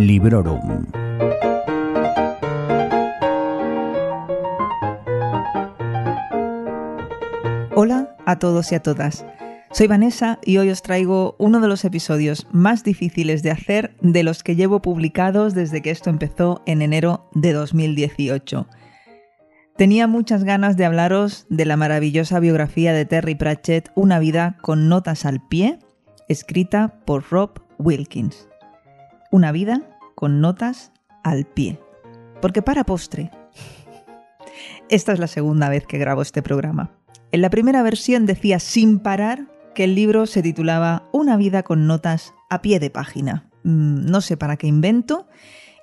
Librorum. Hola a todos y a todas. Soy Vanessa y hoy os traigo uno de los episodios más difíciles de hacer de los que llevo publicados desde que esto empezó en enero de 2018. Tenía muchas ganas de hablaros de la maravillosa biografía de Terry Pratchett, Una vida con notas al pie, escrita por Rob Wilkins. Una vida con notas al pie. Porque para postre. Esta es la segunda vez que grabo este programa. En la primera versión decía sin parar que el libro se titulaba Una vida con notas a pie de página. Mm, no sé para qué invento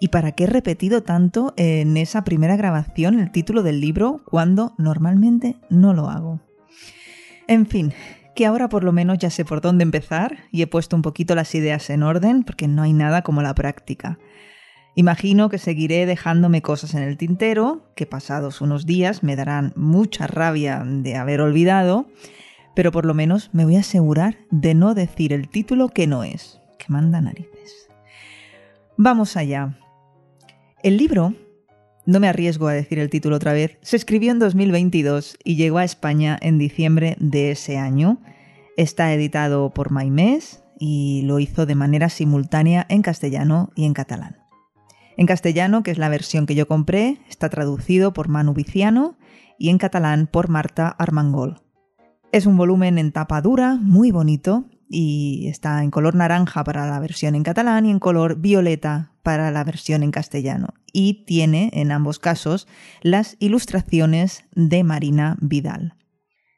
y para qué he repetido tanto en esa primera grabación el título del libro cuando normalmente no lo hago. En fin, que ahora por lo menos ya sé por dónde empezar y he puesto un poquito las ideas en orden porque no hay nada como la práctica. Imagino que seguiré dejándome cosas en el tintero, que pasados unos días me darán mucha rabia de haber olvidado, pero por lo menos me voy a asegurar de no decir el título que no es, que manda narices. Vamos allá. El libro, no me arriesgo a decir el título otra vez, se escribió en 2022 y llegó a España en diciembre de ese año. Está editado por Maimés y lo hizo de manera simultánea en castellano y en catalán. En castellano, que es la versión que yo compré, está traducido por Manu Viciano y en catalán por Marta Armangol. Es un volumen en tapa dura, muy bonito, y está en color naranja para la versión en catalán y en color violeta para la versión en castellano. Y tiene, en ambos casos, las ilustraciones de Marina Vidal.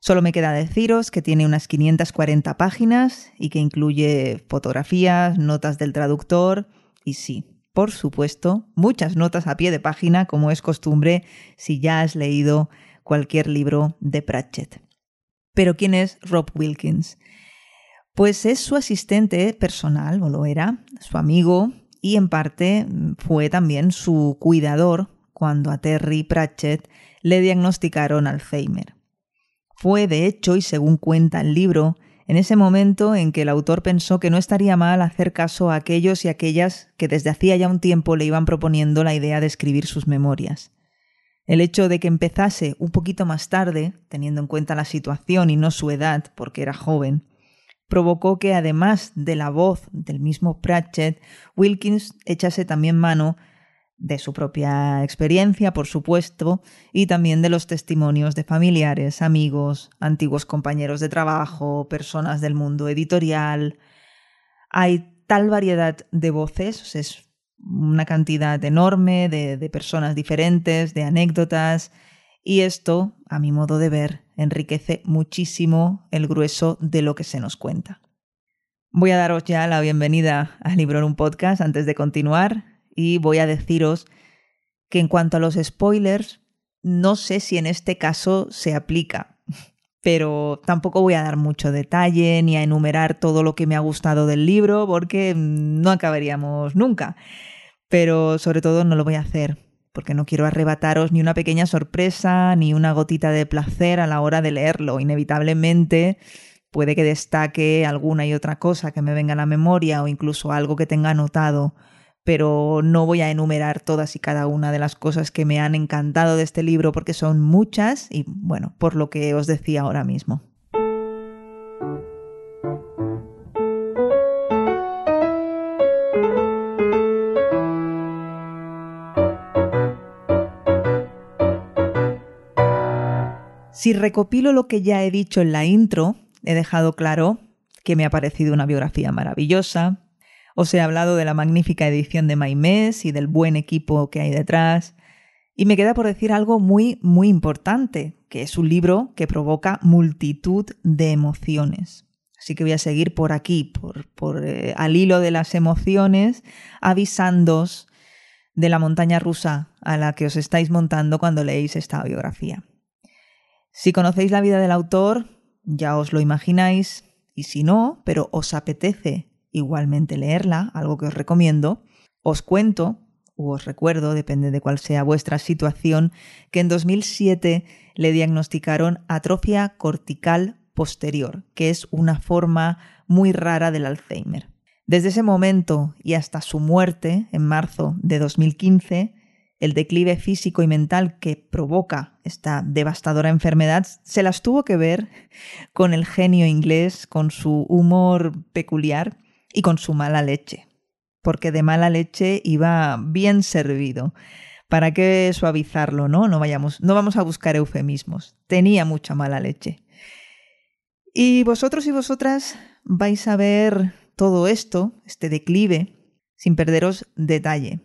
Solo me queda deciros que tiene unas 540 páginas y que incluye fotografías, notas del traductor y sí, por supuesto, muchas notas a pie de página, como es costumbre si ya has leído cualquier libro de Pratchett. Pero ¿quién es Rob Wilkins? Pues es su asistente personal, o lo era, su amigo, y en parte fue también su cuidador cuando a Terry Pratchett le diagnosticaron Alzheimer. Fue, de hecho, y según cuenta el libro, en ese momento en que el autor pensó que no estaría mal hacer caso a aquellos y aquellas que desde hacía ya un tiempo le iban proponiendo la idea de escribir sus memorias. El hecho de que empezase un poquito más tarde, teniendo en cuenta la situación y no su edad, porque era joven, provocó que además de la voz del mismo Pratchett, Wilkins echase también mano de su propia experiencia, por supuesto, y también de los testimonios de familiares, amigos, antiguos compañeros de trabajo, personas del mundo editorial. Hay tal variedad de voces, es una cantidad enorme de, de personas diferentes, de anécdotas, y esto, a mi modo de ver, enriquece muchísimo el grueso de lo que se nos cuenta. Voy a daros ya la bienvenida a un Podcast antes de continuar y voy a deciros que en cuanto a los spoilers, no sé si en este caso se aplica, pero tampoco voy a dar mucho detalle ni a enumerar todo lo que me ha gustado del libro porque no acabaríamos nunca. Pero sobre todo no lo voy a hacer porque no quiero arrebataros ni una pequeña sorpresa ni una gotita de placer a la hora de leerlo. Inevitablemente puede que destaque alguna y otra cosa que me venga a la memoria o incluso algo que tenga anotado pero no voy a enumerar todas y cada una de las cosas que me han encantado de este libro porque son muchas y bueno, por lo que os decía ahora mismo. Si recopilo lo que ya he dicho en la intro, he dejado claro que me ha parecido una biografía maravillosa, os he hablado de la magnífica edición de Maimés y del buen equipo que hay detrás. Y me queda por decir algo muy, muy importante, que es un libro que provoca multitud de emociones. Así que voy a seguir por aquí, por, eh, al hilo de las emociones, avisándoos de la montaña rusa a la que os estáis montando cuando leéis esta biografía. Si conocéis la vida del autor, ya os lo imagináis, y si no, pero os apetece igualmente leerla, algo que os recomiendo. Os cuento, o os recuerdo, depende de cuál sea vuestra situación, que en 2007 le diagnosticaron atrofia cortical posterior, que es una forma muy rara del Alzheimer. Desde ese momento y hasta su muerte, en marzo de 2015, el declive físico y mental que provoca esta devastadora enfermedad se las tuvo que ver con el genio inglés, con su humor peculiar y con su mala leche. Porque de mala leche iba bien servido. ¿Para qué suavizarlo, no? No, vayamos, no vamos a buscar eufemismos. Tenía mucha mala leche. Y vosotros y vosotras vais a ver todo esto, este declive, sin perderos detalle.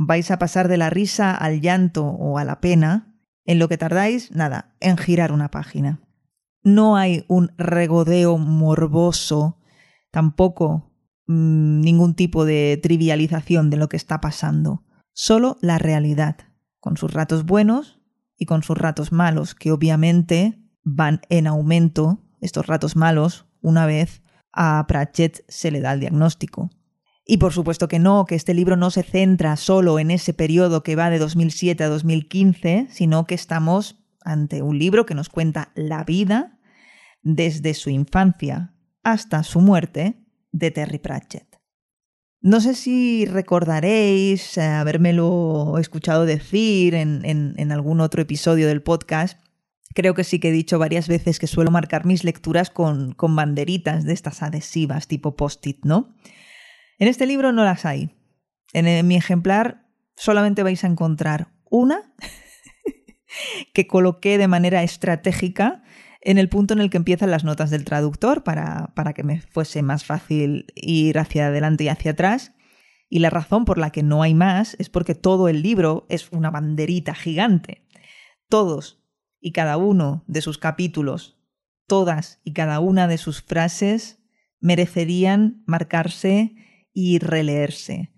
Vais a pasar de la risa al llanto o a la pena en lo que tardáis, nada, en girar una página. No hay un regodeo morboso, tampoco mmm, ningún tipo de trivialización de lo que está pasando, solo la realidad, con sus ratos buenos y con sus ratos malos, que obviamente van en aumento, estos ratos malos, una vez a Pratchett se le da el diagnóstico. Y por supuesto que no, que este libro no se centra solo en ese periodo que va de 2007 a 2015, sino que estamos ante un libro que nos cuenta la vida desde su infancia hasta su muerte de Terry Pratchett. No sé si recordaréis eh, habérmelo escuchado decir en, en algún otro episodio del podcast, Creo que sí que he dicho varias veces que suelo marcar mis lecturas con, con banderitas de estas adhesivas tipo post-it, ¿no? En este libro no las hay. En, mi ejemplar solamente vais a encontrar una que coloqué de manera estratégica en el punto en el que empiezan las notas del traductor para, para, que me fuese más fácil ir hacia adelante y hacia atrás. Y la razón por la que no hay más es porque todo el libro es una banderita gigante. Todos y cada uno de sus capítulos, todas y cada una de sus frases merecerían marcarse y releerse.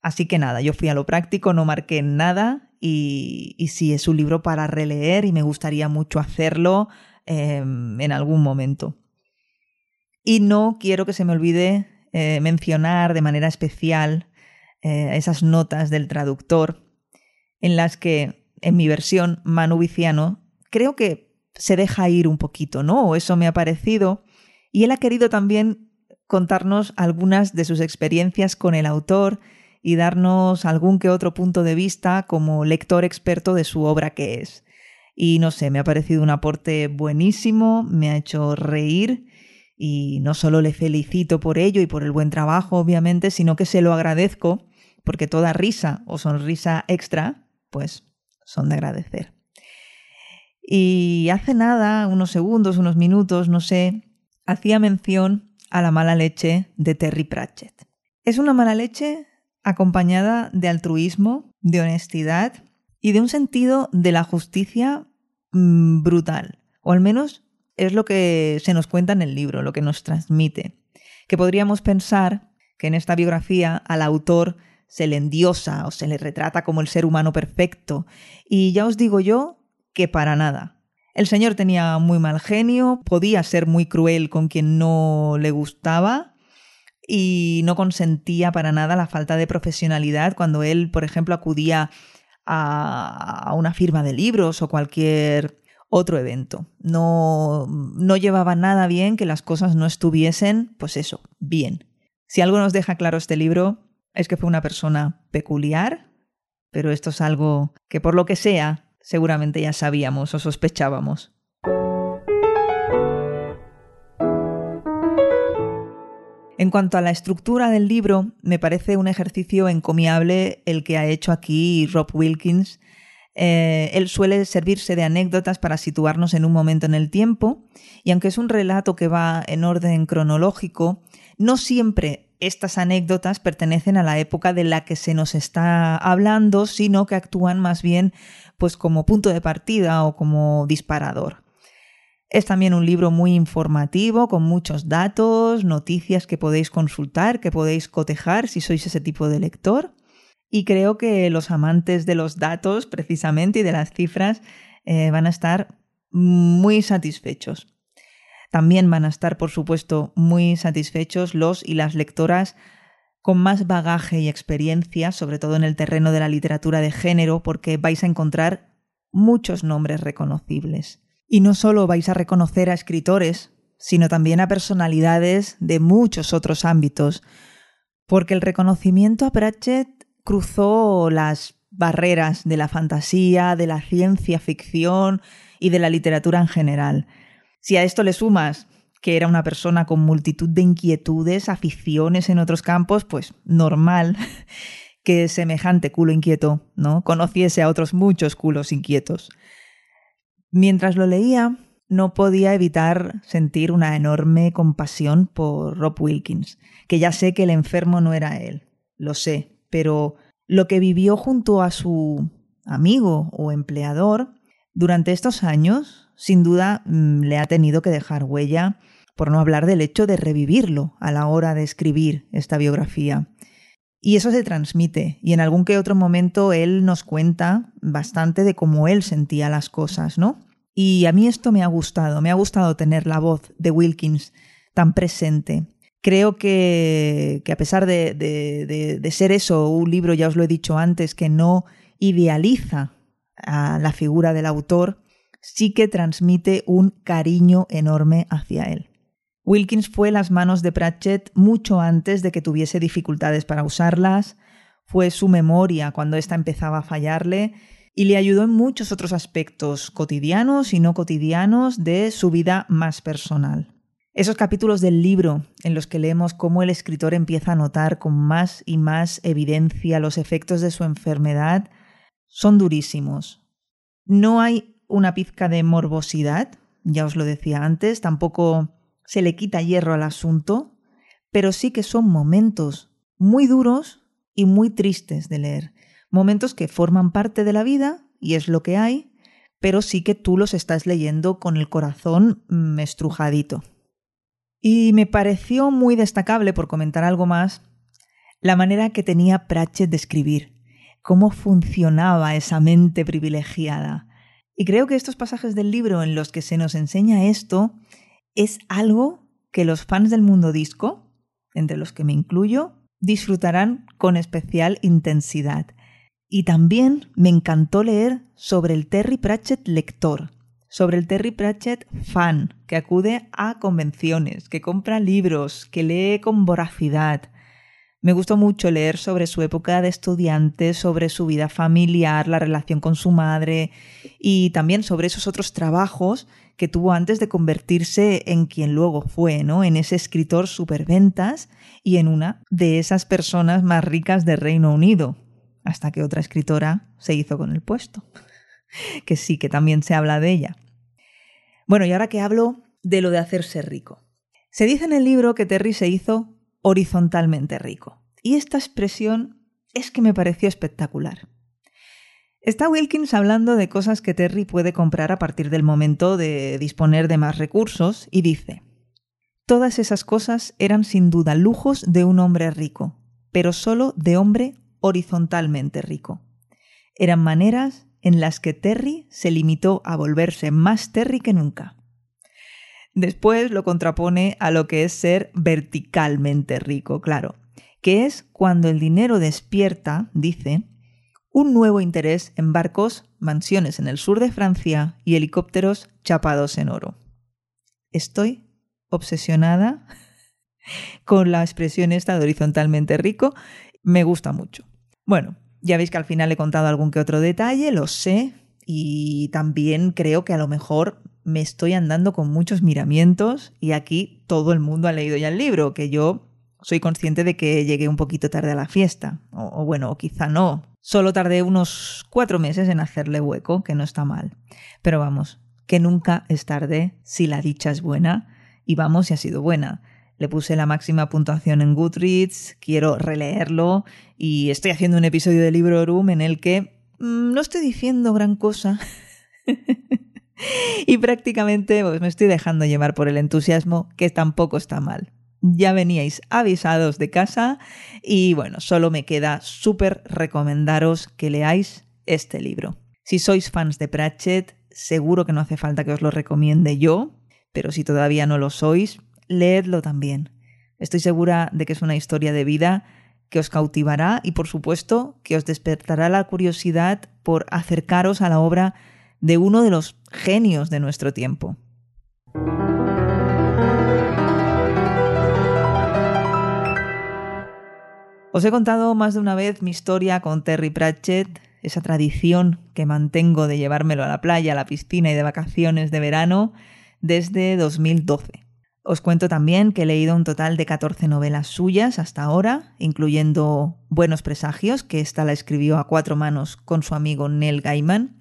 Así que nada, yo fui a lo práctico, no marqué nada y, y sí, es un libro para releer y me gustaría mucho hacerlo em, en algún momento. Y no quiero que se me olvide eh, mencionar de manera especial eh, esas notas del traductor en las que en mi versión Manu Viciano creo que se deja ir un poquito, ¿no? Eso me ha parecido. Y él ha querido también contarnos algunas de sus experiencias con el autor y darnos algún que otro punto de vista como lector experto de su obra que es. Y no sé, me ha parecido un aporte buenísimo, me ha hecho reír y no solo le felicito por ello y por el buen trabajo, obviamente, sino que se lo agradezco porque toda risa o sonrisa extra, pues son de agradecer. Y hace nada, unos segundos, unos minutos, no sé, hacía mención a la mala leche de Terry Pratchett. Es una mala leche acompañada de altruismo, de honestidad y de un sentido de la justicia mm, brutal, o al menos es lo que se nos cuenta en el libro, lo que nos transmite. Que podríamos pensar que en esta biografía al autor se le endiosa o se le retrata como el ser humano perfecto. Y ya os digo yo que para nada. El señor tenía muy mal genio, podía ser muy cruel con quien no le gustaba y no consentía para nada la falta de profesionalidad cuando él, por ejemplo, acudía a, una firma de libros o cualquier otro evento. No, no llevaba nada bien que las cosas no estuviesen, pues eso, bien. Si algo nos deja claro este libro es que fue una persona peculiar, pero esto es algo que por lo que sea seguramente ya sabíamos o sospechábamos. En cuanto a la estructura del libro, me parece un ejercicio encomiable el que ha hecho aquí Rob Wilkins. Eh, él suele servirse de anécdotas para situarnos en un momento en el tiempo, y aunque es un relato que va en orden cronológico, no siempre estas anécdotas pertenecen a la época de la que se nos está hablando, sino que actúan más bien pues como punto de partida o como disparador. Es también un libro muy informativo, con muchos datos, noticias que podéis consultar, que podéis cotejar si sois ese tipo de lector. Y creo que los amantes de los datos, precisamente, y de las cifras, eh, van a estar muy satisfechos. También van a estar, por supuesto, muy satisfechos los y las lectoras con más bagaje y experiencia, sobre todo en el terreno de la literatura de género, porque vais a encontrar muchos nombres reconocibles. Y no solo vais a reconocer a escritores sino también a personalidades de muchos otros ámbitos, porque el reconocimiento a Pratchett cruzó las barreras de la fantasía, de la ciencia ficción y de la literatura en general. Si a esto le sumas que era una persona con multitud de inquietudes, aficiones en otros campos, pues normal que semejante culo inquieto, ¿no? Conociese a otros muchos culos inquietos. Mientras lo leía, no podía evitar sentir una enorme compasión por Rob Wilkins, que ya sé que el enfermo no era él, lo sé, pero lo que vivió junto a su amigo o empleador durante estos años, sin duda, mm, le ha tenido que dejar huella, por no hablar del hecho de revivirlo a la hora de escribir esta biografía. Y eso se transmite, y en algún que otro momento él nos cuenta bastante de cómo él sentía las cosas, ¿no? Y a mí esto me ha gustado, me ha gustado tener la voz de Wilkins tan presente. Creo que, a pesar de, de, ser eso, un libro, ya os lo he dicho antes, que no idealiza a la figura del autor, sí que transmite un cariño enorme hacia él. Wilkins fue las manos de Pratchett mucho antes de que tuviese dificultades para usarlas, fue su memoria cuando ésta empezaba a fallarle y le ayudó en muchos otros aspectos cotidianos y no cotidianos de su vida más personal. Esos capítulos del libro en los que leemos cómo el escritor empieza a notar con más y más evidencia los efectos de su enfermedad son durísimos. No hay una pizca de morbosidad, ya os lo decía antes, tampoco se le quita hierro al asunto, pero sí que son momentos muy duros y muy tristes de leer momentos que forman parte de la vida y es lo que hay, pero sí que tú los estás leyendo con el corazón mm, estrujadito. Y me pareció muy destacable, por comentar algo más, la manera que tenía Pratchett de escribir, cómo funcionaba esa mente privilegiada. Y creo que estos pasajes del libro en los que se nos enseña esto es algo que los fans del mundo disco, entre los que me incluyo, disfrutarán con especial intensidad. Y también me encantó leer sobre el Terry Pratchett lector, sobre el Terry Pratchett fan, que acude a convenciones, que compra libros, que lee con voracidad. Me gustó mucho leer sobre su época de estudiante, sobre su vida familiar, la relación con su madre y también sobre esos otros trabajos que tuvo antes de convertirse en quien luego fue, ¿no? En ese escritor superventas y en una de esas personas más ricas del Reino Unido, hasta que otra escritora se hizo con el puesto, que sí, que también se habla de ella. Bueno, y ahora que hablo de lo de hacerse rico. Se dice en el libro que Terry se hizo horizontalmente rico, y esta expresión es que me pareció espectacular. Está Wilkins hablando de cosas que Terry puede comprar a partir del momento de disponer de más recursos y dice, Todas esas cosas eran sin duda lujos de un hombre rico, pero solo de hombre horizontalmente rico. Eran maneras en las que Terry se limitó a volverse más Terry que nunca. Después lo contrapone a lo que es ser verticalmente rico, claro, que es cuando el dinero despierta, dice, un nuevo interés en barcos, mansiones en el sur de Francia y helicópteros chapados en oro. Estoy obsesionada con la expresión esta de horizontalmente rico, me gusta mucho. Bueno, ya veis que al final he contado algún que otro detalle, lo sé, y también creo que a lo mejor me estoy andando con muchos miramientos y aquí todo el mundo ha leído ya el libro, que yo soy consciente de que llegué un poquito tarde a la fiesta, o, bueno, o quizá no. Solo tardé unos cuatro meses en hacerle hueco, que no está mal. Pero vamos, que nunca es tarde si la dicha es buena, y vamos si ha sido buena le puse la máxima puntuación en Goodreads, quiero releerlo y estoy haciendo un episodio de Libro Room en el que mm, no estoy diciendo gran cosa. y prácticamente pues, me estoy dejando llevar por el entusiasmo, que tampoco está mal. Ya veníais avisados de casa y bueno, solo me queda súper recomendaros que leáis este libro. Si sois fans de Pratchett, seguro que no hace falta que os lo recomiende yo, pero si todavía no lo sois, leedlo también. Estoy segura de que es una historia de vida que os cautivará y por supuesto que os despertará la curiosidad por acercaros a la obra de uno de los genios de nuestro tiempo. Os he contado más de una vez mi historia con Terry Pratchett, esa tradición que mantengo de llevármelo a la playa, a la piscina y de vacaciones de verano desde 2012. Os cuento también que he leído un total de 14 novelas suyas hasta ahora, incluyendo Buenos Presagios, que esta la escribió a cuatro manos con su amigo Neil Gaiman,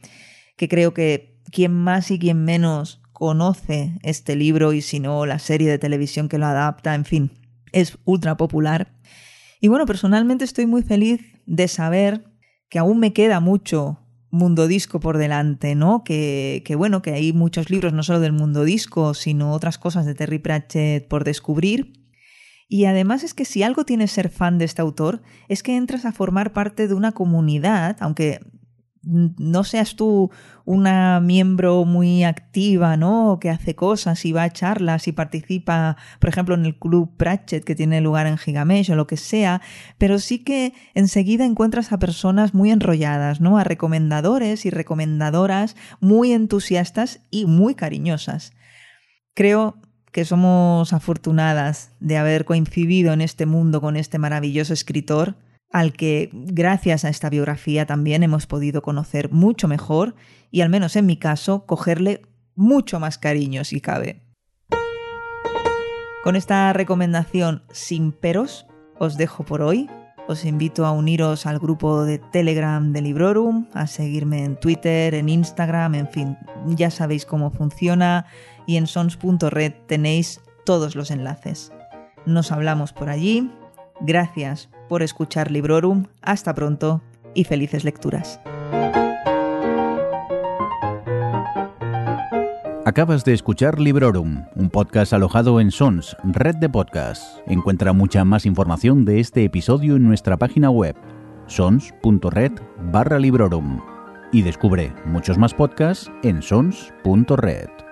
que creo que quien más y quien menos conoce este libro y si no la serie de televisión que lo adapta, en fin, es ultra popular. Y bueno, personalmente estoy muy feliz de saber que aún me queda mucho mundo disco por delante, ¿no? Que, que, bueno, que hay muchos libros, no solo del mundo disco, sino otras cosas de Terry Pratchett por descubrir. Y además es que si algo tienes ser fan de este autor, es que entras a formar parte de una comunidad, aunque no seas tú una miembro muy activa, ¿no? Que hace cosas y va a charlas y participa, por ejemplo, en el club Pratchett que tiene lugar en Gigamesh o lo que sea, pero sí que enseguida encuentras a personas muy enrolladas, ¿no? A recomendadores y recomendadoras muy entusiastas y muy cariñosas. Creo que somos afortunadas de haber coincidido en este mundo con este maravilloso escritor al que gracias a esta biografía también hemos podido conocer mucho mejor y al menos en mi caso cogerle mucho más cariño si cabe. Con esta recomendación sin peros os dejo por hoy. Os invito a uniros al grupo de Telegram de Librorum, a seguirme en Twitter, en Instagram, en fin, ya sabéis cómo funciona y en sons.red tenéis todos los enlaces. Nos hablamos por allí. Gracias por escuchar Librorum. Hasta pronto y felices lecturas. Acabas de escuchar Librorum, un podcast alojado en Sons, red de podcasts. Encuentra mucha más información de este episodio en nuestra página web, sons.red barra Librorum. Y descubre muchos más podcasts en sons.red.